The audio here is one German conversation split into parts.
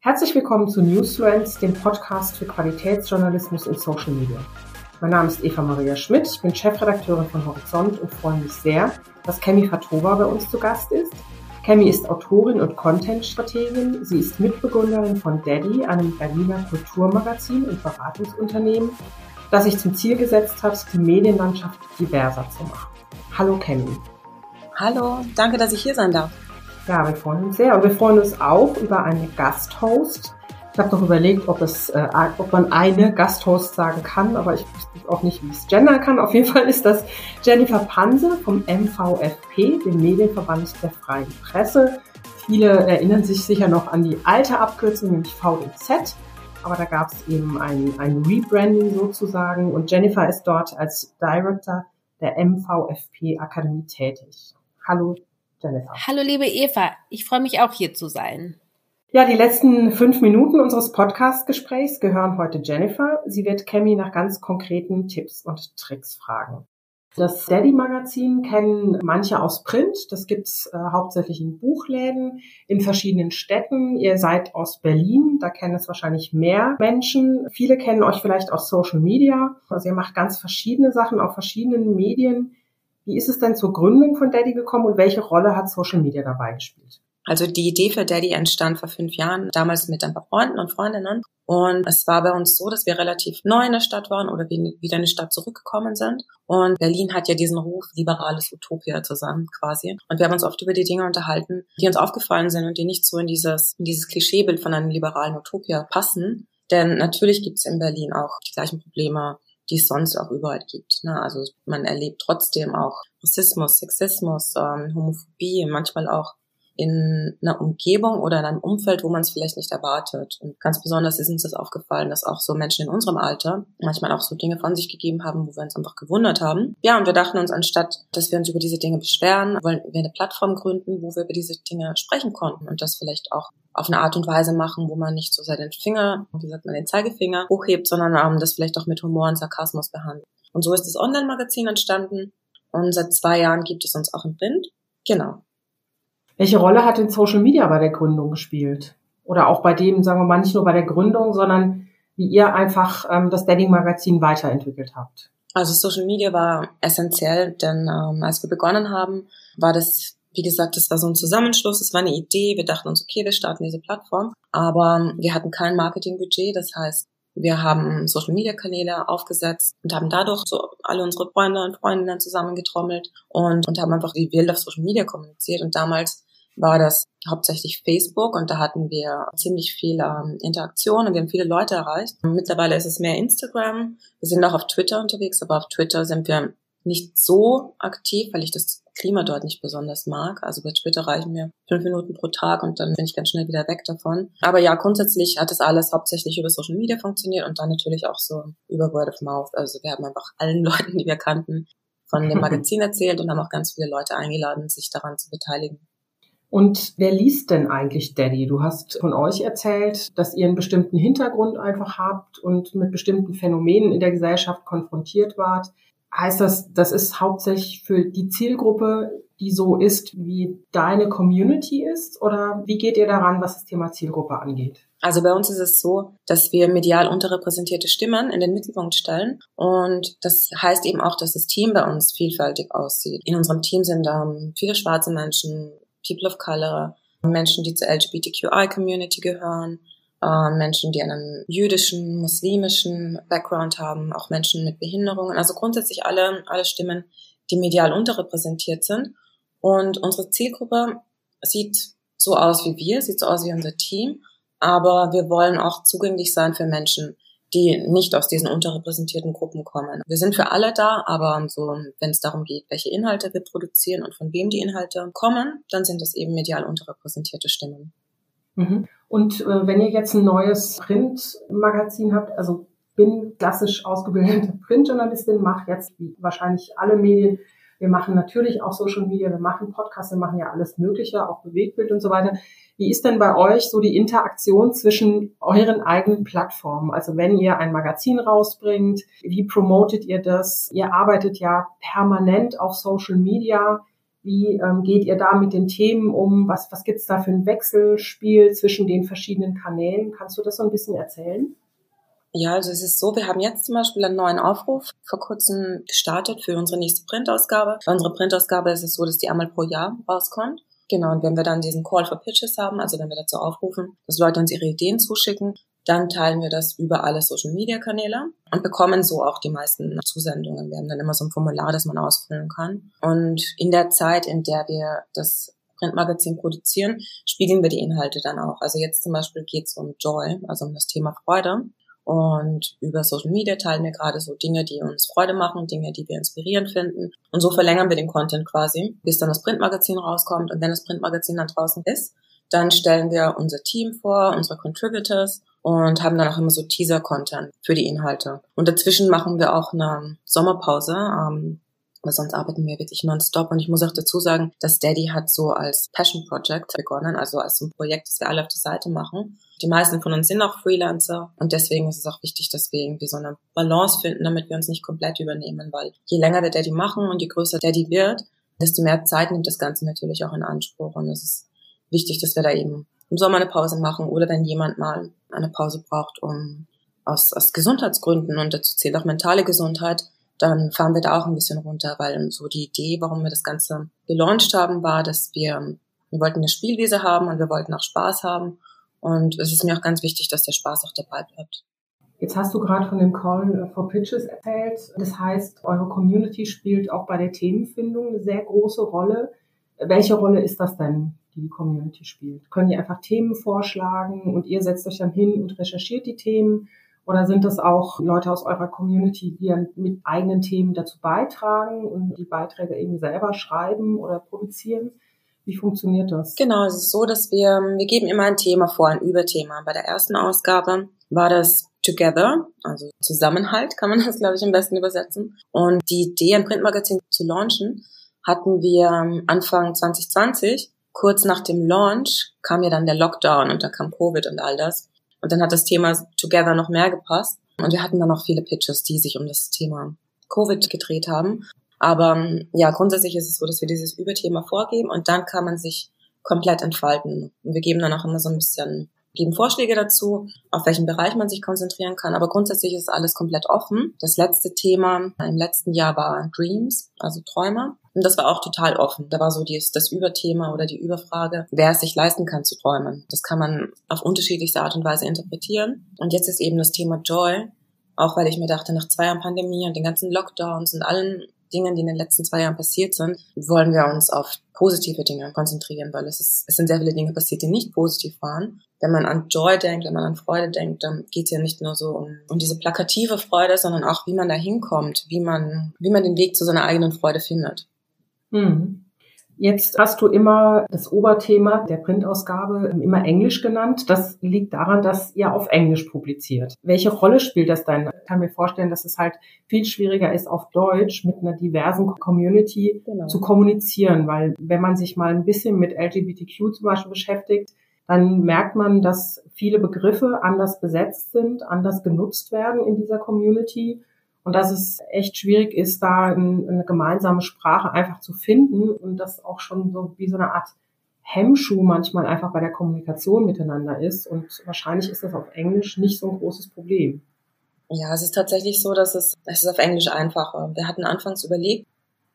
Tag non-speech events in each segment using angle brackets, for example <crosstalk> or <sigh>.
Herzlich willkommen zu Newsfluence, dem Podcast für Qualitätsjournalismus in Social Media. Mein Name ist Eva Maria Schmidt, ich bin Chefredakteurin von Horizont und freue mich sehr, dass Kemi Fatova bei uns zu Gast ist. Kemi ist Autorin und Content-Strategin. Sie ist Mitbegründerin von Daddy, einem Berliner Kulturmagazin und Beratungsunternehmen, das sich zum Ziel gesetzt hat, die Medienlandschaft diverser zu machen. Hallo Kemi. Hallo, danke, dass ich hier sein darf. Ja, wir freuen uns sehr. Und wir freuen uns auch über eine Gasthost. Ich habe noch überlegt, ob, es, äh, ob man eine Gasthost sagen kann, aber ich wusste auch nicht, wie es gendern kann. Auf jeden Fall ist das Jennifer Panse vom MVFP, dem Medienverband der Freien Presse. Viele erinnern sich sicher noch an die alte Abkürzung, nämlich VDZ. Aber da gab es eben ein, ein Rebranding sozusagen und Jennifer ist dort als Director der MVFP Akademie tätig. Hallo Jennifer. Hallo liebe Eva, ich freue mich auch hier zu sein. Ja, die letzten fünf Minuten unseres Podcast-Gesprächs gehören heute Jennifer. Sie wird Cammy nach ganz konkreten Tipps und Tricks fragen. Das Daddy-Magazin kennen manche aus Print. Das gibt's äh, hauptsächlich in Buchläden in verschiedenen Städten. Ihr seid aus Berlin, da kennen es wahrscheinlich mehr Menschen. Viele kennen euch vielleicht aus Social Media. Also ihr macht ganz verschiedene Sachen auf verschiedenen Medien. Wie ist es denn zur Gründung von Daddy gekommen und welche Rolle hat Social Media dabei gespielt? Also die Idee für Daddy entstand vor fünf Jahren, damals mit ein paar Freunden und Freundinnen. Und es war bei uns so, dass wir relativ neu in der Stadt waren oder wieder in die Stadt zurückgekommen sind. Und Berlin hat ja diesen Ruf, liberales Utopia zusammen quasi. Und wir haben uns oft über die Dinge unterhalten, die uns aufgefallen sind und die nicht so in dieses, in dieses Klischeebild von einem liberalen Utopia passen. Denn natürlich gibt es in Berlin auch die gleichen Probleme die es sonst auch überall gibt. Ne? Also man erlebt trotzdem auch Rassismus, Sexismus, ähm, Homophobie, manchmal auch in einer Umgebung oder in einem Umfeld, wo man es vielleicht nicht erwartet. Und ganz besonders ist uns das aufgefallen, dass auch so Menschen in unserem Alter manchmal auch so Dinge von sich gegeben haben, wo wir uns einfach gewundert haben. Ja, und wir dachten uns, anstatt dass wir uns über diese Dinge beschweren, wollen wir eine Plattform gründen, wo wir über diese Dinge sprechen konnten und das vielleicht auch auf eine Art und Weise machen, wo man nicht so sehr den Finger, wie sagt man, den Zeigefinger hochhebt, sondern ähm, das vielleicht auch mit Humor und Sarkasmus behandelt. Und so ist das Online-Magazin entstanden und seit zwei Jahren gibt es uns auch im Print. Genau. Welche Rolle hat denn Social Media bei der Gründung gespielt? Oder auch bei dem, sagen wir mal, nicht nur bei der Gründung, sondern wie ihr einfach ähm, das Dating-Magazin weiterentwickelt habt? Also Social Media war essentiell, denn ähm, als wir begonnen haben, war das, wie gesagt, das war so ein Zusammenschluss, es war eine Idee. Wir dachten uns, okay, wir starten diese Plattform, aber wir hatten kein Marketingbudget. Das heißt, wir haben Social Media Kanäle aufgesetzt und haben dadurch so alle unsere Freunde und Freundinnen zusammengetrommelt und, und haben einfach wie wild auf Social Media kommuniziert. Und damals war das hauptsächlich Facebook und da hatten wir ziemlich viel ähm, Interaktion und wir haben viele Leute erreicht. Mittlerweile ist es mehr Instagram. Wir sind auch auf Twitter unterwegs, aber auf Twitter sind wir nicht so aktiv, weil ich das Klima dort nicht besonders mag. Also bei Twitter reichen mir fünf Minuten pro Tag und dann bin ich ganz schnell wieder weg davon. Aber ja, grundsätzlich hat das alles hauptsächlich über Social Media funktioniert und dann natürlich auch so über Word of Mouth. Also wir haben einfach allen <laughs> Leuten, die wir kannten, von dem <laughs> Magazin erzählt und haben auch ganz viele Leute eingeladen, sich daran zu beteiligen. Und wer liest denn eigentlich Daddy? Du hast von euch erzählt, dass ihr einen bestimmten Hintergrund einfach habt und mit bestimmten Phänomenen in der Gesellschaft konfrontiert wart. Heißt das, das ist hauptsächlich für die Zielgruppe, die so ist, wie deine Community ist? Oder wie geht ihr daran, was das Thema Zielgruppe angeht? Also bei uns ist es so, dass wir medial unterrepräsentierte Stimmen in den Mittelpunkt stellen. Und das heißt eben auch, dass das Team bei uns vielfältig aussieht. In unserem Team sind ähm, viele schwarze Menschen, People of Color, Menschen, die zur LGBTQI-Community gehören, äh, Menschen, die einen jüdischen, muslimischen Background haben, auch Menschen mit Behinderungen, also grundsätzlich alle, alle Stimmen, die medial unterrepräsentiert sind. Und unsere Zielgruppe sieht so aus wie wir, sieht so aus wie unser Team, aber wir wollen auch zugänglich sein für Menschen, die nicht aus diesen unterrepräsentierten Gruppen kommen. Wir sind für alle da, aber so, wenn es darum geht, welche Inhalte wir produzieren und von wem die Inhalte kommen, dann sind es eben medial unterrepräsentierte Stimmen. Mhm. Und äh, wenn ihr jetzt ein neues Printmagazin habt, also bin klassisch ausgebildete <laughs> Printjournalistin, mache jetzt wie wahrscheinlich alle Medien wir machen natürlich auch Social Media, wir machen Podcasts, wir machen ja alles Mögliche, auch Bewegtbild und so weiter. Wie ist denn bei euch so die Interaktion zwischen euren eigenen Plattformen? Also wenn ihr ein Magazin rausbringt, wie promotet ihr das? Ihr arbeitet ja permanent auf Social Media. Wie ähm, geht ihr da mit den Themen um? Was, was gibt's da für ein Wechselspiel zwischen den verschiedenen Kanälen? Kannst du das so ein bisschen erzählen? Ja, also es ist so, wir haben jetzt zum Beispiel einen neuen Aufruf vor kurzem gestartet für unsere nächste Printausgabe. Bei unserer Printausgabe ist es so, dass die einmal pro Jahr rauskommt. Genau, und wenn wir dann diesen Call for Pitches haben, also wenn wir dazu aufrufen, dass Leute uns ihre Ideen zuschicken, dann teilen wir das über alle Social Media Kanäle und bekommen so auch die meisten Zusendungen. Wir haben dann immer so ein Formular, das man ausfüllen kann. Und in der Zeit, in der wir das Printmagazin produzieren, spiegeln wir die Inhalte dann auch. Also jetzt zum Beispiel geht es um Joy, also um das Thema Freude. Und über Social Media teilen wir gerade so Dinge, die uns Freude machen, Dinge, die wir inspirierend finden. Und so verlängern wir den Content quasi, bis dann das Printmagazin rauskommt. Und wenn das Printmagazin dann draußen ist, dann stellen wir unser Team vor, unsere Contributors und haben dann auch immer so Teaser-Content für die Inhalte. Und dazwischen machen wir auch eine Sommerpause, ähm, weil sonst arbeiten wir wirklich nonstop. Und ich muss auch dazu sagen, dass Daddy hat so als Passion Project begonnen, also als ein Projekt, das wir alle auf der Seite machen. Die meisten von uns sind auch Freelancer und deswegen ist es auch wichtig, dass wir irgendwie so eine Balance finden, damit wir uns nicht komplett übernehmen, weil je länger wir Daddy machen und je größer Daddy wird, desto mehr Zeit nimmt das Ganze natürlich auch in Anspruch und es ist wichtig, dass wir da eben im Sommer eine Pause machen oder wenn jemand mal eine Pause braucht, um aus, aus Gesundheitsgründen und dazu zählt auch mentale Gesundheit, dann fahren wir da auch ein bisschen runter, weil so die Idee, warum wir das Ganze gelauncht haben, war, dass wir, wir wollten eine Spielwiese haben und wir wollten auch Spaß haben. Und es ist mir auch ganz wichtig, dass der Spaß auch dabei bleibt. Jetzt hast du gerade von dem Call for Pitches erzählt. Das heißt, eure Community spielt auch bei der Themenfindung eine sehr große Rolle. Welche Rolle ist das denn, die die Community spielt? Können die einfach Themen vorschlagen und ihr setzt euch dann hin und recherchiert die Themen? Oder sind das auch Leute aus eurer Community, die mit eigenen Themen dazu beitragen und die Beiträge eben selber schreiben oder produzieren? Wie funktioniert das? Genau, es ist so, dass wir, wir geben immer ein Thema vor, ein Überthema. Bei der ersten Ausgabe war das Together, also Zusammenhalt, kann man <laughs> das, glaube ich, am besten übersetzen. Und die Idee, ein Printmagazin zu launchen, hatten wir Anfang 2020. Kurz nach dem Launch kam ja dann der Lockdown und da kam Covid und all das. Und dann hat das Thema Together noch mehr gepasst. Und wir hatten dann noch viele Pitches, die sich um das Thema Covid gedreht haben. Aber ja, grundsätzlich ist es so, dass wir dieses Überthema vorgeben und dann kann man sich komplett entfalten. Und wir geben dann auch immer so ein bisschen geben Vorschläge dazu, auf welchen Bereich man sich konzentrieren kann. Aber grundsätzlich ist alles komplett offen. Das letzte Thema im letzten Jahr war Dreams, also Träume. Und das war auch total offen. Da war so die, das Überthema oder die Überfrage, wer es sich leisten kann zu träumen. Das kann man auf unterschiedlichste Art und Weise interpretieren. Und jetzt ist eben das Thema Joy, auch weil ich mir dachte, nach zwei Jahren Pandemie und den ganzen Lockdowns und allen Dingen, die in den letzten zwei Jahren passiert sind, wollen wir uns auf positive Dinge konzentrieren, weil es, ist, es sind sehr viele Dinge passiert, die nicht positiv waren. Wenn man an Joy denkt, wenn man an Freude denkt, dann geht es ja nicht nur so um, um diese plakative Freude, sondern auch, wie man da hinkommt, wie man, wie man den Weg zu seiner eigenen Freude findet. Mhm. Jetzt hast du immer das Oberthema der Printausgabe immer Englisch genannt. Das liegt daran, dass ihr auf Englisch publiziert. Welche Rolle spielt das dann? Ich kann mir vorstellen, dass es halt viel schwieriger ist, auf Deutsch mit einer diversen Community genau. zu kommunizieren, weil wenn man sich mal ein bisschen mit LGBTQ zum Beispiel beschäftigt, dann merkt man, dass viele Begriffe anders besetzt sind, anders genutzt werden in dieser Community und dass es echt schwierig ist, da eine gemeinsame Sprache einfach zu finden und das auch schon so wie so eine Art Hemmschuh manchmal einfach bei der Kommunikation miteinander ist. Und wahrscheinlich ist das auf Englisch nicht so ein großes Problem. Ja, es ist tatsächlich so, dass es, es ist auf Englisch einfacher. Wir hatten anfangs überlegt,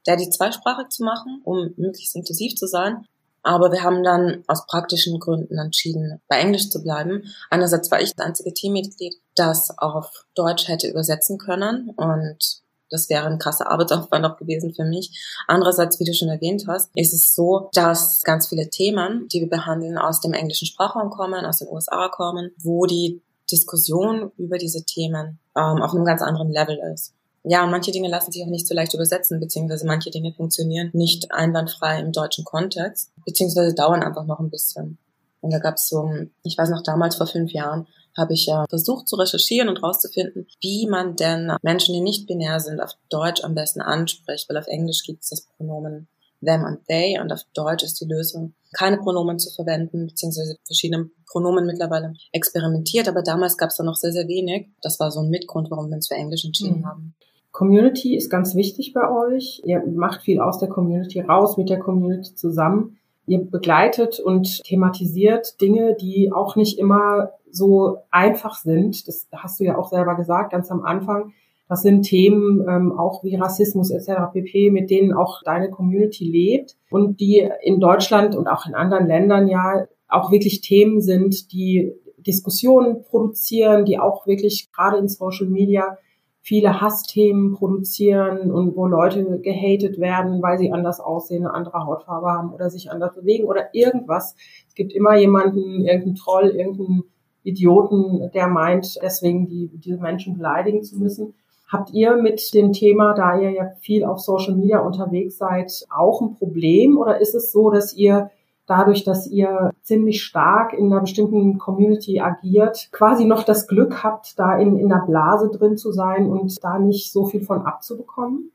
die zweisprachig zu machen, um möglichst intensiv zu sein. Aber wir haben dann aus praktischen Gründen entschieden, bei Englisch zu bleiben. Einerseits war ich das einzige Teammitglied, das auf Deutsch hätte übersetzen können und das wäre ein krasser Arbeitsaufwand auch gewesen für mich. Andererseits, wie du schon erwähnt hast, ist es so, dass ganz viele Themen, die wir behandeln, aus dem englischen Sprachraum kommen, aus den USA kommen, wo die Diskussion über diese Themen ähm, auf einem ganz anderen Level ist. Ja, und manche Dinge lassen sich auch nicht so leicht übersetzen, beziehungsweise manche Dinge funktionieren nicht einwandfrei im deutschen Kontext, beziehungsweise dauern einfach noch ein bisschen. Und da gab es so, ich weiß noch damals vor fünf Jahren, habe ich ja versucht zu recherchieren und rauszufinden, wie man denn Menschen, die nicht binär sind, auf Deutsch am besten anspricht, weil auf Englisch gibt es das Pronomen them und they und auf Deutsch ist die Lösung, keine Pronomen zu verwenden, beziehungsweise verschiedene Pronomen mittlerweile experimentiert, aber damals gab es da noch sehr, sehr wenig. Das war so ein Mitgrund, warum wir uns für Englisch entschieden mhm. haben. Community ist ganz wichtig bei euch. Ihr macht viel aus der Community raus, mit der Community zusammen. Ihr begleitet und thematisiert Dinge, die auch nicht immer so einfach sind. Das hast du ja auch selber gesagt, ganz am Anfang. Das sind Themen ähm, auch wie Rassismus etc. pp, mit denen auch deine Community lebt und die in Deutschland und auch in anderen Ländern ja auch wirklich Themen sind, die Diskussionen produzieren, die auch wirklich gerade in Social Media viele Hassthemen produzieren und wo Leute gehatet werden, weil sie anders aussehen, eine andere Hautfarbe haben oder sich anders bewegen oder irgendwas. Es gibt immer jemanden, irgendeinen Troll, irgendeinen Idioten, der meint, deswegen die, diese Menschen beleidigen zu müssen. Habt ihr mit dem Thema, da ihr ja viel auf Social Media unterwegs seid, auch ein Problem oder ist es so, dass ihr dadurch, dass ihr ziemlich stark in einer bestimmten Community agiert, quasi noch das Glück habt, da in, in einer Blase drin zu sein und da nicht so viel von abzubekommen?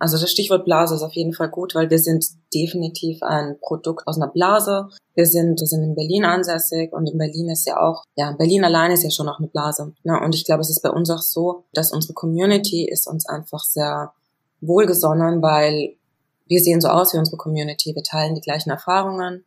Also das Stichwort Blase ist auf jeden Fall gut, weil wir sind definitiv ein Produkt aus einer Blase. Wir sind, wir sind in Berlin ansässig und in Berlin ist ja auch, ja, Berlin allein ist ja schon noch eine Blase. Ne? Und ich glaube, es ist bei uns auch so, dass unsere Community ist uns einfach sehr wohlgesonnen, weil wir sehen so aus wie unsere Community. Wir teilen die gleichen Erfahrungen.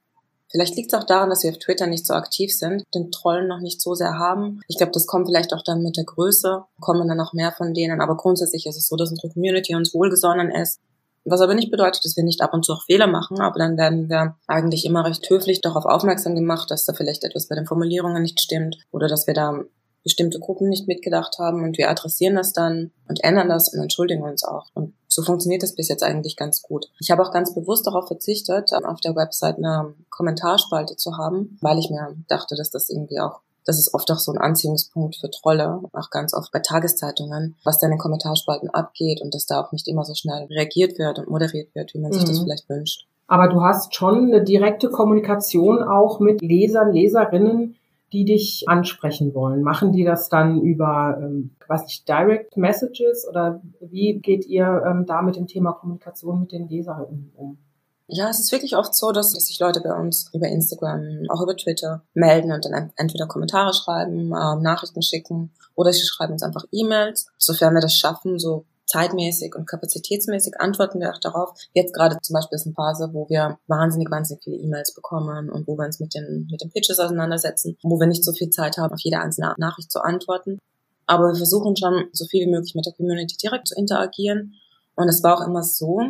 Vielleicht liegt es auch daran, dass wir auf Twitter nicht so aktiv sind, den Trollen noch nicht so sehr haben. Ich glaube, das kommt vielleicht auch dann mit der Größe, kommen dann noch mehr von denen. Aber grundsätzlich ist es so, dass unsere Community uns wohlgesonnen ist. Was aber nicht bedeutet, dass wir nicht ab und zu auch Fehler machen, aber dann werden wir eigentlich immer recht höflich darauf aufmerksam gemacht, dass da vielleicht etwas bei den Formulierungen nicht stimmt oder dass wir da bestimmte Gruppen nicht mitgedacht haben und wir adressieren das dann und ändern das und entschuldigen uns auch. Und so funktioniert das bis jetzt eigentlich ganz gut. Ich habe auch ganz bewusst darauf verzichtet, auf der Website eine Kommentarspalte zu haben, weil ich mir dachte, dass das irgendwie auch das ist oft auch so ein Anziehungspunkt für Trolle, auch ganz oft bei Tageszeitungen, was da in den Kommentarspalten abgeht und dass da auch nicht immer so schnell reagiert wird und moderiert wird, wie man sich das mhm. vielleicht wünscht. Aber du hast schon eine direkte Kommunikation auch mit Lesern, Leserinnen, die dich ansprechen wollen? Machen die das dann über, ähm, weiß nicht, Direct Messages oder wie geht ihr ähm, da mit dem Thema Kommunikation mit den Lesern um? Ja, es ist wirklich oft so, dass, dass sich Leute bei uns über Instagram, auch über Twitter melden und dann entweder Kommentare schreiben, äh, Nachrichten schicken oder sie schreiben uns einfach E-Mails, sofern wir das schaffen, so zeitmäßig und kapazitätsmäßig antworten wir auch darauf. Jetzt gerade zum Beispiel ist eine Phase, wo wir wahnsinnig, wahnsinnig viele E-Mails bekommen und wo wir uns mit den, mit den Pitches auseinandersetzen, wo wir nicht so viel Zeit haben, auf jede einzelne Nachricht zu antworten. Aber wir versuchen schon, so viel wie möglich mit der Community direkt zu interagieren. Und es war auch immer so,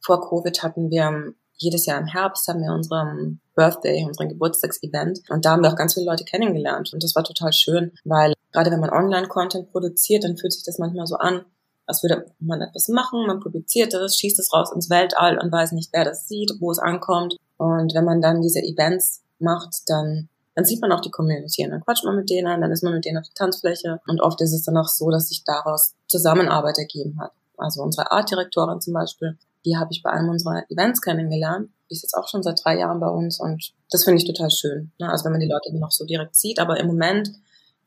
vor Covid hatten wir jedes Jahr im Herbst haben wir unseren Birthday, unseren Geburtstagsevent. Und da haben wir auch ganz viele Leute kennengelernt. Und das war total schön, weil gerade wenn man Online-Content produziert, dann fühlt sich das manchmal so an, als würde man etwas machen, man publiziert es, schießt es raus ins Weltall und weiß nicht, wer das sieht, wo es ankommt. Und wenn man dann diese Events macht, dann, dann sieht man auch die Community und dann quatscht man mit denen, dann ist man mit denen auf der Tanzfläche und oft ist es dann auch so, dass sich daraus Zusammenarbeit ergeben hat. Also unsere Artdirektorin zum Beispiel, die habe ich bei einem unserer Events kennengelernt. Die ist jetzt auch schon seit drei Jahren bei uns und das finde ich total schön. Ne? Also wenn man die Leute noch so direkt sieht, aber im Moment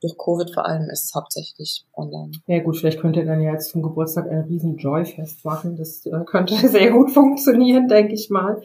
durch Covid vor allem ist es hauptsächlich online. Ja gut, vielleicht könnt ihr dann ja jetzt zum Geburtstag ein riesen Joy-Fest machen. Das äh, könnte <laughs> sehr gut funktionieren, denke ich mal.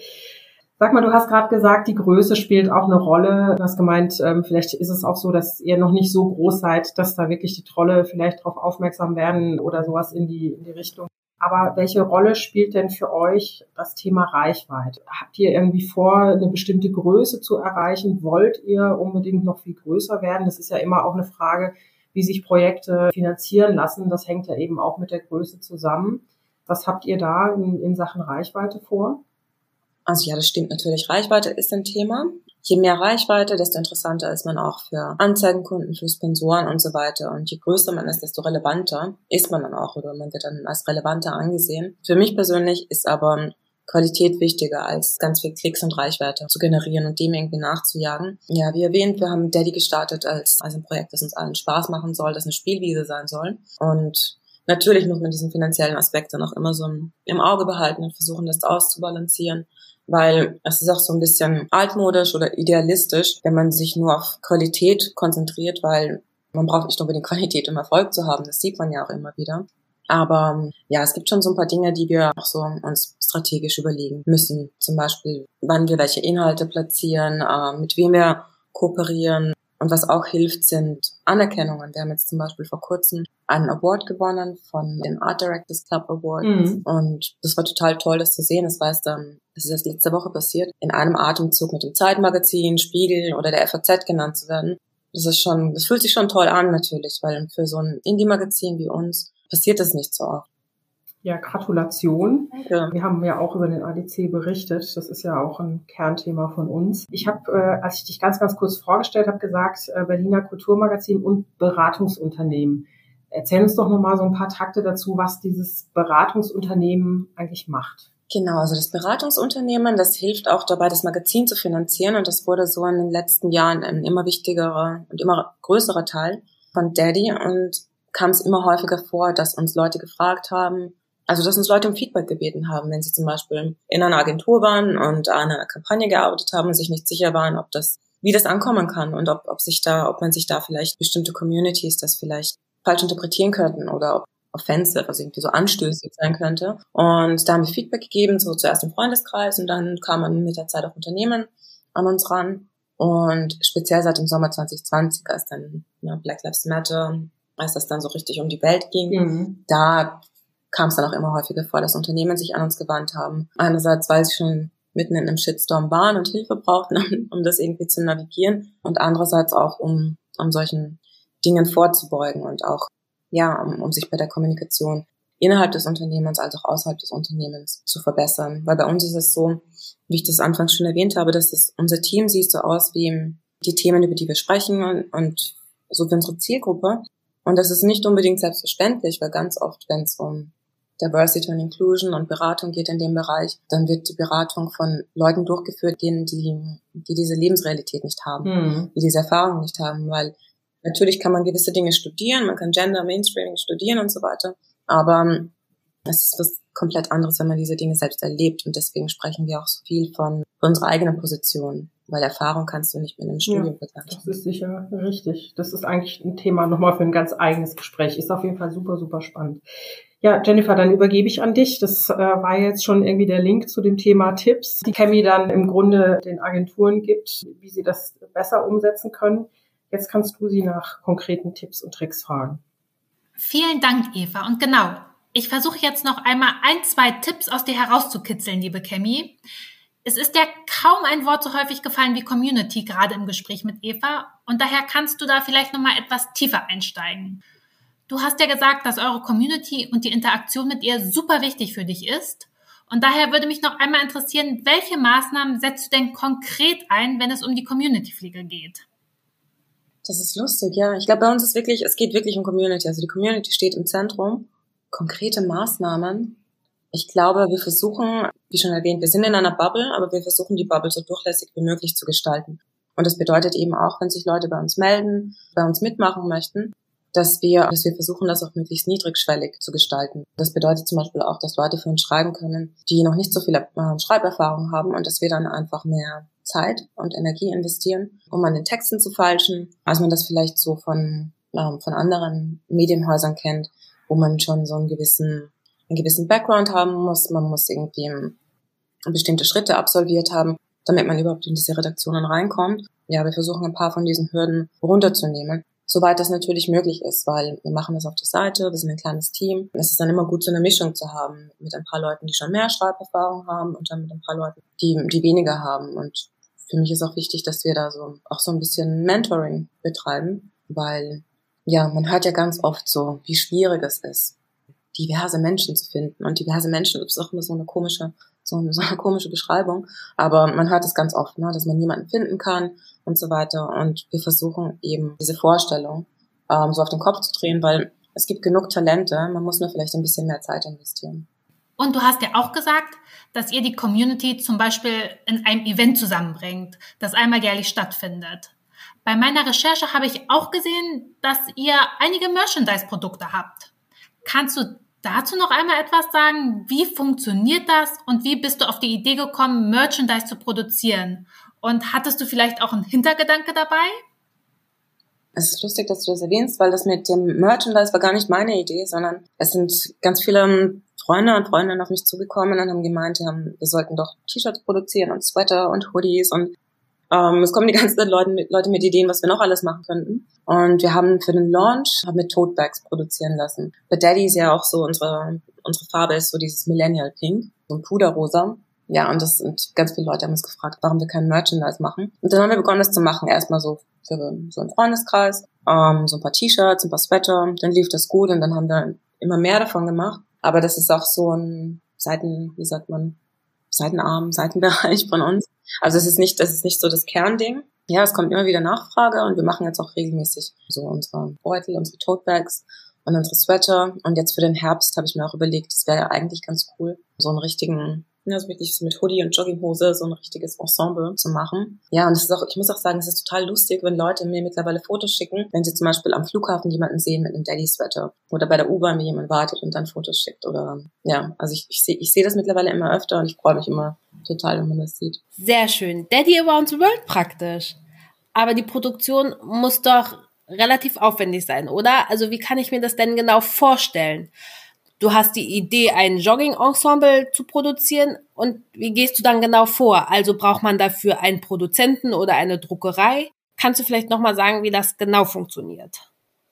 Sag mal, du hast gerade gesagt, die Größe spielt auch eine Rolle. Du hast gemeint, ähm, vielleicht ist es auch so, dass ihr noch nicht so groß seid, dass da wirklich die Trolle vielleicht darauf aufmerksam werden oder sowas in die, in die Richtung. Aber welche Rolle spielt denn für euch das Thema Reichweite? Habt ihr irgendwie vor, eine bestimmte Größe zu erreichen? Wollt ihr unbedingt noch viel größer werden? Das ist ja immer auch eine Frage, wie sich Projekte finanzieren lassen. Das hängt ja eben auch mit der Größe zusammen. Was habt ihr da in, in Sachen Reichweite vor? Also ja, das stimmt natürlich. Reichweite ist ein Thema je mehr Reichweite, desto interessanter ist man auch für Anzeigenkunden, für Sponsoren und so weiter. Und je größer man ist, desto relevanter ist man dann auch oder man wird dann als relevanter angesehen. Für mich persönlich ist aber Qualität wichtiger als ganz viel Klicks und Reichweite zu generieren und dem irgendwie nachzujagen. Ja, wie erwähnt, wir haben Daddy gestartet als, als ein Projekt, das uns allen Spaß machen soll, das eine Spielwiese sein soll. Und natürlich muss man diesen finanziellen Aspekt dann auch immer so im Auge behalten und versuchen, das auszubalancieren weil es ist auch so ein bisschen altmodisch oder idealistisch, wenn man sich nur auf Qualität konzentriert, weil man braucht nicht unbedingt <laughs> Qualität, um Erfolg zu haben. Das sieht man ja auch immer wieder. Aber ja, es gibt schon so ein paar Dinge, die wir auch so uns strategisch überlegen müssen. Zum Beispiel, wann wir welche Inhalte platzieren, äh, mit wem wir kooperieren, Und was auch hilft, sind Anerkennungen. Wir haben jetzt zum Beispiel vor kurzem einen Award gewonnen von den Art Directors Club Awards. Mhm. Und das war total toll, das zu sehen. Das war es dann, das ist erst letzte Woche passiert, in einem Atemzug mit dem Zeitmagazin, Spiegel oder der FAZ genannt zu werden. Das ist schon, das fühlt sich schon toll an natürlich, weil für so ein Indie-Magazin wie uns passiert das nicht so oft. Ja, Gratulation. Danke. Wir haben ja auch über den ADC berichtet. Das ist ja auch ein Kernthema von uns. Ich habe, äh, als ich dich ganz, ganz kurz vorgestellt habe, gesagt, äh, Berliner Kulturmagazin und Beratungsunternehmen. Erzähl uns doch nochmal so ein paar Takte dazu, was dieses Beratungsunternehmen eigentlich macht. Genau, also das Beratungsunternehmen, das hilft auch dabei, das Magazin zu finanzieren und das wurde so in den letzten Jahren ein immer wichtigerer und immer größerer Teil von Daddy und kam es immer häufiger vor, dass uns Leute gefragt haben, also dass uns Leute um Feedback gebeten haben, wenn sie zum Beispiel in einer Agentur waren und an einer Kampagne gearbeitet haben und sich nicht sicher waren, ob das, wie das ankommen kann und ob, ob sich da, ob man sich da vielleicht bestimmte Communities das vielleicht falsch interpretieren könnten oder ob offensive, also irgendwie so anstößig sein könnte. Und da haben wir Feedback gegeben, so zuerst im Freundeskreis und dann kam man mit der Zeit auch Unternehmen an uns ran. Und speziell seit dem Sommer 2020, als dann ne, Black Lives Matter, als das dann so richtig um die Welt ging, mhm. da kam es dann auch immer häufiger vor, dass Unternehmen sich an uns gewandt haben. Einerseits, weil sie schon mitten in einem Shitstorm waren und Hilfe brauchten, <laughs> um, das irgendwie zu navigieren. Und andererseits auch, um, um solchen Dingen vorzubeugen und auch, ja, um, um sich bei der Kommunikation innerhalb des Unternehmens als auch außerhalb des Unternehmens zu verbessern. Weil bei uns ist es so, wie ich das anfangs schon erwähnt habe, dass es, unser Team sieht so aus wie die Themen, über die wir sprechen und, und so wie unsere Zielgruppe. Und das ist nicht unbedingt selbstverständlich, weil ganz oft, wenn es um Diversity und Inclusion und Beratung geht in dem Bereich, dann wird die Beratung von Leuten durchgeführt, denen die, die diese Lebensrealität nicht haben, mhm. die diese Erfahrung nicht haben, weil natürlich kann man gewisse Dinge studieren, man kann Gender Mainstreaming studieren und so weiter, aber es ist was komplett anderes, wenn man diese Dinge selbst erlebt und deswegen sprechen wir auch so viel von, unserer eigenen Position, weil Erfahrung kannst du nicht mit einem Studium ja, vergleichen. Das ist sicher richtig. Das ist eigentlich ein Thema nochmal für ein ganz eigenes Gespräch. Ist auf jeden Fall super, super spannend. Ja, Jennifer, dann übergebe ich an dich. Das äh, war jetzt schon irgendwie der Link zu dem Thema Tipps, die Chemie dann im Grunde den Agenturen gibt, wie sie das besser umsetzen können. Jetzt kannst du sie nach konkreten Tipps und Tricks fragen. Vielen Dank, Eva. Und genau, ich versuche jetzt noch einmal ein, zwei Tipps aus dir herauszukitzeln, liebe Chemie. Es ist ja kaum ein Wort so häufig gefallen wie Community, gerade im Gespräch mit Eva. Und daher kannst du da vielleicht noch mal etwas tiefer einsteigen. Du hast ja gesagt, dass eure Community und die Interaktion mit ihr super wichtig für dich ist. Und daher würde mich noch einmal interessieren, welche Maßnahmen setzt du denn konkret ein, wenn es um die Community-Pflege geht? Das ist lustig, ja. Ich glaube, bei uns ist wirklich, es geht wirklich um Community. Also die Community steht im Zentrum. Konkrete Maßnahmen. Ich glaube, wir versuchen, wie schon erwähnt, wir sind in einer Bubble, aber wir versuchen die Bubble so durchlässig wie möglich zu gestalten. Und das bedeutet eben auch, wenn sich Leute bei uns melden, bei uns mitmachen möchten, dass wir, dass wir versuchen, das auch möglichst niedrigschwellig zu gestalten. Das bedeutet zum Beispiel auch, dass Leute für uns schreiben können, die noch nicht so viel äh, Schreiberfahrung haben und dass wir dann einfach mehr Zeit und Energie investieren, um an den Texten zu falschen, als man das vielleicht so von, ähm, von anderen Medienhäusern kennt, wo man schon so einen gewissen, einen gewissen Background haben muss. Man muss irgendwie bestimmte Schritte absolviert haben, damit man überhaupt in diese Redaktionen reinkommt. Ja, wir versuchen ein paar von diesen Hürden runterzunehmen soweit das natürlich möglich ist, weil wir machen das auf der Seite, wir sind ein kleines Team. Es ist dann immer gut, so eine Mischung zu haben mit ein paar Leuten, die schon mehr Schreiberfahrung haben und dann mit ein paar Leuten, die, die weniger haben. Und für mich ist auch wichtig, dass wir da so auch so ein bisschen Mentoring betreiben, weil ja, man hört ja ganz oft so, wie schwierig es ist, diverse Menschen zu finden. Und diverse Menschen ist auch immer so eine komische so, <laughs> so eine komische Beschreibung. Aber man hört es ganz oft, ne, dass man niemanden finden kann und so weiter. Und wir versuchen eben diese Vorstellung ähm, so auf den Kopf zu drehen, weil es gibt genug Talente, man muss nur vielleicht ein bisschen mehr Zeit investieren. Und du hast ja auch gesagt, dass ihr die Community zum Beispiel in einem Event zusammenbringt, das einmal jährlich stattfindet. Bei meiner Recherche habe ich auch gesehen, dass ihr einige Merchandise-Produkte habt. Kannst du dazu noch einmal etwas sagen? Wie funktioniert das und wie bist du auf die Idee gekommen, Merchandise zu produzieren? Und hattest du vielleicht auch einen Hintergedanke dabei? Es ist lustig, dass du das erwähnst, weil das mit dem Merchandise war gar nicht meine Idee, sondern es sind ganz viele Freunde und Freundinnen auf mich zugekommen und haben gemeint, wir sollten doch T-Shirts produzieren und Sweater und Hoodies und Ähm, es kommen die ganze Zeit Leute mit, Leute mit Ideen, was wir noch alles machen könnten. Und wir haben für den Launch haben wir Tote Bags produzieren lassen. Bei Daddy ist ja auch so unsere, unsere Farbe ist so dieses Millennial Pink, so ein Puderrosa. Ja, und das sind ganz viele Leute haben uns gefragt, warum wir kein Merchandise machen. Und dann haben wir begonnen, das zu machen. Erstmal so für so einen Freundeskreis, ähm, so ein paar T-Shirts, ein paar Sweater. Dann lief das gut und dann haben wir immer mehr davon gemacht. Aber das ist auch so ein Seiten, wie sagt man, Seitenarm, Seitenbereich von uns. Also es ist nicht, das ist nicht so das Kernding. Ja, es kommt immer wieder Nachfrage und wir machen jetzt auch regelmäßig so unsere Beutel, unsere Tote Bags und unsere Sweater. Und jetzt für den Herbst habe ich mir auch überlegt, es wäre eigentlich ganz cool, so einen richtigen ja, so wirklich so mit Hoodie und Jogginghose so ein richtiges Ensemble zu machen. Ja, und es ist auch, ich muss auch sagen, es ist total lustig, wenn Leute mir mittlerweile Fotos schicken, wenn sie zum Beispiel am Flughafen jemanden sehen mit einem Daddy-Sweater oder bei der U-Bahn, wie jemand wartet und dann Fotos schickt oder, ja, also ich, ich sehe ich seh das mittlerweile immer öfter und ich freue mich immer total, wenn man das sieht. Sehr schön. Daddy Around the World praktisch. Aber die Produktion muss doch relativ aufwendig sein, oder? Also wie kann ich mir das denn genau vorstellen? Du hast die Idee, ein Jogging-Ensemble zu produzieren und wie gehst du dann genau vor? Also braucht man dafür einen Produzenten oder eine Druckerei? Kannst du vielleicht nochmal sagen, wie das genau funktioniert?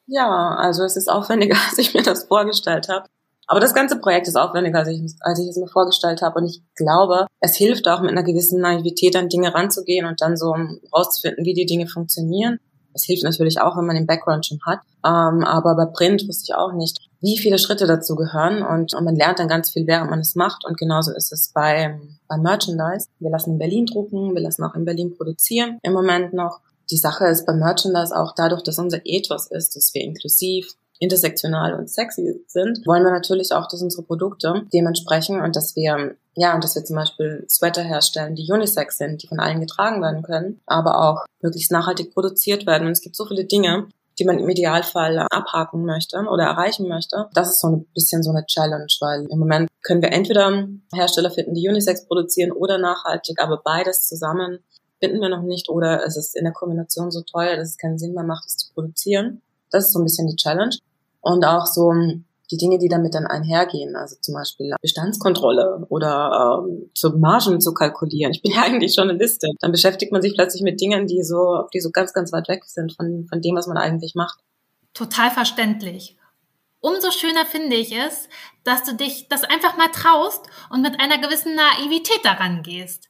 Ja, also es ist aufwendiger, <laughs> als ich mir das vorgestellt habe. Aber das ganze Projekt ist aufwendiger, als ich, als ich es mir vorgestellt habe. Und ich glaube, es hilft auch mit einer gewissen Naivität an Dinge ranzugehen und dann so rauszufinden, wie die Dinge funktionieren. Es hilft natürlich auch, wenn man den Background schon hat. Ähm, aber bei Print wusste ich auch nicht, wie viele Schritte dazu gehören. Und, und man lernt dann ganz viel, während man es macht. Und genauso ist es bei, bei Merchandise. Wir lassen in Berlin drucken, wir lassen auch in Berlin produzieren im Moment noch. Die Sache ist bei Merchandise auch dadurch, dass unser Ethos ist, dass wir inklusiv, intersektional und sexy sind, wollen wir natürlich auch, dass unsere Produkte dementsprechend und dass wir ja, und dass wir zum Beispiel Sweater herstellen, die unisex sind, die von allen getragen werden können, aber auch möglichst nachhaltig produziert werden. Und es gibt so viele Dinge, die man im Idealfall abhaken möchte oder erreichen möchte. Das ist so ein bisschen so eine Challenge, weil im Moment können wir entweder Hersteller finden, die Unisex produzieren oder nachhaltig, aber beides zusammen finden wir noch nicht oder es ist in der Kombination so teuer, dass es keinen Sinn mehr macht, es zu produzieren. Das ist so ein bisschen die Challenge. Und auch so die Dinge, die damit dann einhergehen, also zum Beispiel Bestandskontrolle oder ähm, so Margen zu kalkulieren. Ich bin ja <laughs> eigentlich Journalistin. Dann beschäftigt man sich plötzlich mit Dingen, die so, die so ganz, ganz weit weg sind von, von dem, was man eigentlich macht. Total verständlich. Umso schöner finde ich es, dass du dich das einfach mal traust und mit einer gewissen Naivität daran gehst.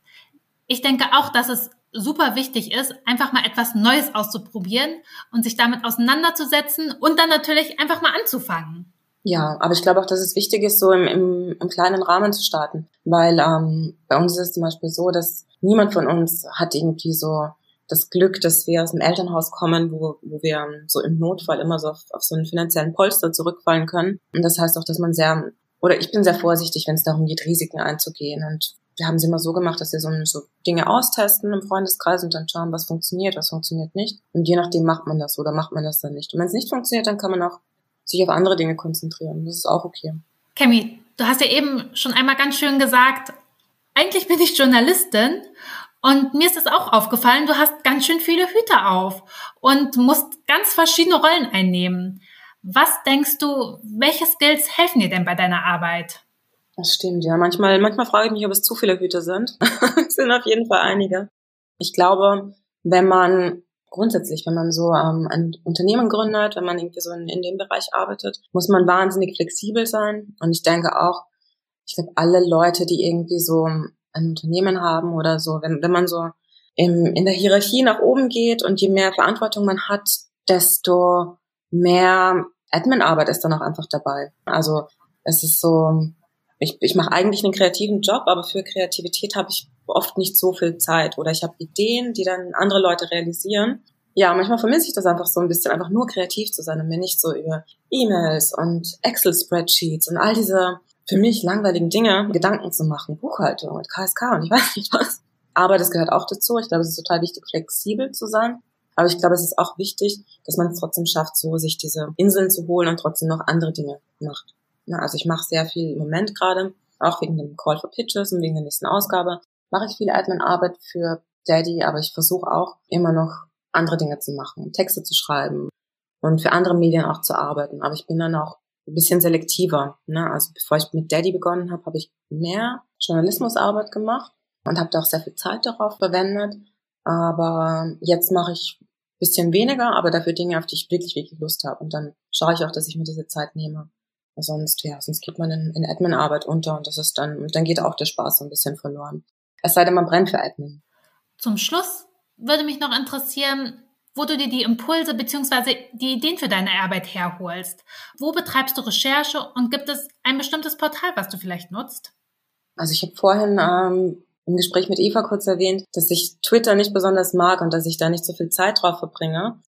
Ich denke auch, dass es super wichtig ist, einfach mal etwas Neues auszuprobieren und sich damit auseinanderzusetzen und dann natürlich einfach mal anzufangen. Ja, aber ich glaube auch, dass es wichtig ist, so im, im, im kleinen Rahmen zu starten. Weil ähm, bei uns ist es zum Beispiel so, dass niemand von uns hat irgendwie so das Glück, dass wir aus dem Elternhaus kommen, wo, wo wir so im Notfall immer so auf, auf so einen finanziellen Polster zurückfallen können. Und das heißt auch, dass man sehr, oder ich bin sehr vorsichtig, wenn es darum geht, Risiken einzugehen. Und wir haben es immer so gemacht, dass wir so, so Dinge austesten im Freundeskreis und dann schauen, was funktioniert, was funktioniert nicht. Und je nachdem macht man das oder macht man das dann nicht. Und wenn es nicht funktioniert, dann kann man auch sich auf andere Dinge konzentrieren. Das ist auch okay. Kemi, du hast ja eben schon einmal ganz schön gesagt, eigentlich bin ich Journalistin und mir ist es auch aufgefallen, du hast ganz schön viele Hüte auf und musst ganz verschiedene Rollen einnehmen. Was denkst du, welche Skills helfen dir denn bei deiner Arbeit? Das stimmt, ja. Manchmal, manchmal frage ich mich, ob es zu viele Hüte sind. <laughs> es sind auf jeden Fall einige. Ich glaube, wenn man grundsätzlich, wenn man so ähm, ein Unternehmen gründet, wenn man irgendwie so in, in dem Bereich arbeitet, muss man wahnsinnig flexibel sein. Und ich denke auch, ich glaube, alle Leute, die irgendwie so ein Unternehmen haben oder so, wenn, wenn man so im, in der Hierarchie nach oben geht und je mehr Verantwortung man hat, desto mehr Admin-Arbeit ist dann auch einfach dabei. Also es ist so, ich, ich mache eigentlich einen kreativen Job, aber für Kreativität habe ich oft nicht so viel Zeit oder ich habe Ideen, die dann andere Leute realisieren. Ja, manchmal vermisse ich das einfach so ein bisschen, einfach nur kreativ zu sein und mir nicht so über E-Mails und Excel-Spreadsheets und all diese für mich langweiligen Dinge Gedanken zu machen. Buchhaltung und KSK und ich <laughs> weiß nicht was. Aber das gehört auch dazu. Ich glaube, es ist total wichtig, flexibel zu sein. Aber ich glaube, es ist auch wichtig, dass man es trotzdem schafft, so sich diese Inseln zu holen und trotzdem noch andere Dinge macht. Also ich mache sehr viel im Moment gerade, auch wegen dem Call for Pitches und wegen der nächsten Ausgabe mache ich viel Admin-Arbeit für Daddy, aber ich versuche auch immer noch andere Dinge zu machen, Texte zu schreiben und für andere Medien auch zu arbeiten. Aber ich bin dann auch ein bisschen selektiver. Ne? Also bevor ich mit Daddy begonnen habe, habe ich mehr Journalismusarbeit gemacht und habe da auch sehr viel Zeit darauf verwendet. Aber jetzt mache ich bisschen weniger, aber dafür Dinge, auf die ich wirklich, wirklich Lust habe. Und dann schaue ich auch, dass ich mir diese Zeit nehme. Sonst, ja, sonst geht man in, in Admin-Arbeit unter und das ist dann, und dann geht auch der Spaß so ein bisschen verloren. Es sei denn, man brennt für Admin. Zum Schluss würde mich noch interessieren, wo du dir die Impulse beziehungsweise die Ideen für deine Arbeit herholst. Wo betreibst du Recherche und gibt es ein bestimmtes Portal, was du vielleicht nutzt? Also ich habe vorhin ähm, im Gespräch mit Eva kurz erwähnt, dass ich Twitter nicht besonders mag und dass ich da nicht so viel Zeit drauf verbringe.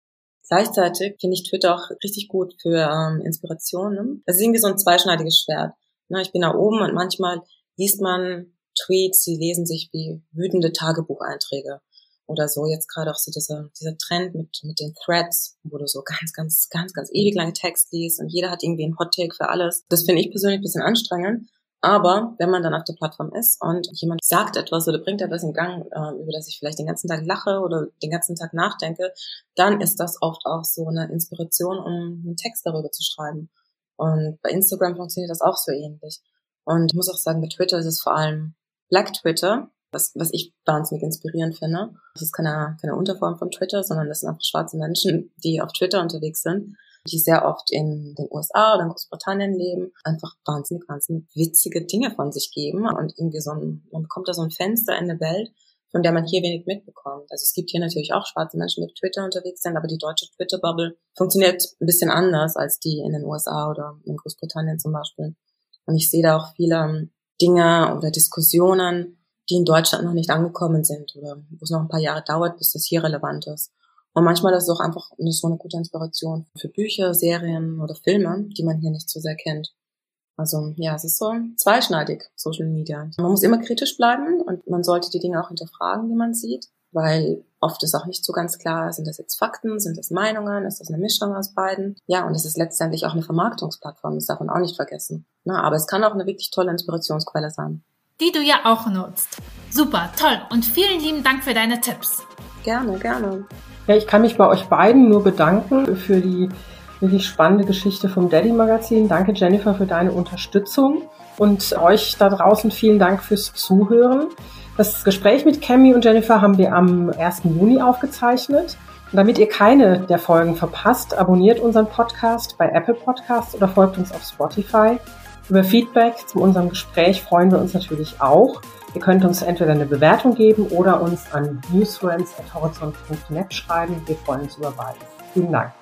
Gleichzeitig finde ich Twitter auch richtig gut für ähm, Inspirationen. Das ist irgendwie so ein zweischneidiges Schwert. Na, ich bin da oben und manchmal liest man Tweets, die lesen sich wie wütende Tagebucheinträge oder so. Jetzt gerade auch so dieser, dieser Trend mit, mit den Threads, wo du so ganz, ganz, ganz, ganz ewig lange Text liest und jeder hat irgendwie einen Hot Take für alles. Das finde ich persönlich ein bisschen anstrengend. Aber wenn man dann auf der Plattform ist und jemand sagt etwas oder bringt etwas in Gang, äh, über das ich vielleicht den ganzen Tag lache oder den ganzen Tag nachdenke, dann ist das oft auch so eine Inspiration, um einen Text darüber zu schreiben. Und bei Instagram funktioniert das auch so ähnlich. Und ich muss auch sagen, bei Twitter ist es vor allem Black Twitter, was, was ich wahnsinnig inspirierend finde. Das ist keine, keine Unterform von Twitter, sondern das sind einfach schwarze Menschen, die auf Twitter unterwegs sind, die sehr oft in den USA oder in Großbritannien leben, einfach wahnsinnig, wahnsinnig witzige Dinge von sich geben und irgendwie so ein, man bekommt da so ein Fenster in eine Welt, von der man hier wenig mitbekommt. Also es gibt hier natürlich auch schwarze Menschen, die auf Twitter unterwegs sind, aber die deutsche Twitter-Bubble funktioniert ein bisschen anders als die in den USA oder in Großbritannien zum Beispiel. Und ich sehe da auch viele Dinge oder Diskussionen, die in Deutschland noch nicht angekommen sind oder wo es noch ein paar Jahre dauert, bis das hier relevant ist. Und manchmal ist es auch einfach so eine gute Inspiration für Bücher, Serien oder Filme, die man hier nicht so sehr kennt. Also ja, es ist so zweischneidig, Social Media. Man muss immer kritisch bleiben und man sollte die Dinge auch hinterfragen, die man sieht, weil oft ist auch nicht so ganz klar, sind das jetzt Fakten, sind das Meinungen, ist das eine Mischung aus beiden? Ja, und es ist letztendlich auch eine Vermarktungsplattform, das darf man auch nicht vergessen. Na, aber es kann auch eine wirklich tolle Inspirationsquelle sein die du ja auch nutzt. Super, toll und vielen lieben Dank für deine Tipps. Gerne, gerne. Ja, ich kann mich bei euch beiden nur bedanken für die wirklich spannende Geschichte vom Daddy Magazin. Danke Jennifer für deine Unterstützung und euch da draußen vielen Dank fürs Zuhören. Das Gespräch mit Cammy und Jennifer haben wir am 1. Juni aufgezeichnet. Und damit ihr keine der Folgen verpasst, abonniert unseren Podcast bei Apple Podcasts oder folgt uns auf Spotify. Über Feedback zu unserem Gespräch freuen wir uns natürlich auch. Ihr könnt uns entweder eine Bewertung geben oder uns an newsfriends.horizont.net schreiben. Wir freuen uns über beides. Vielen Dank.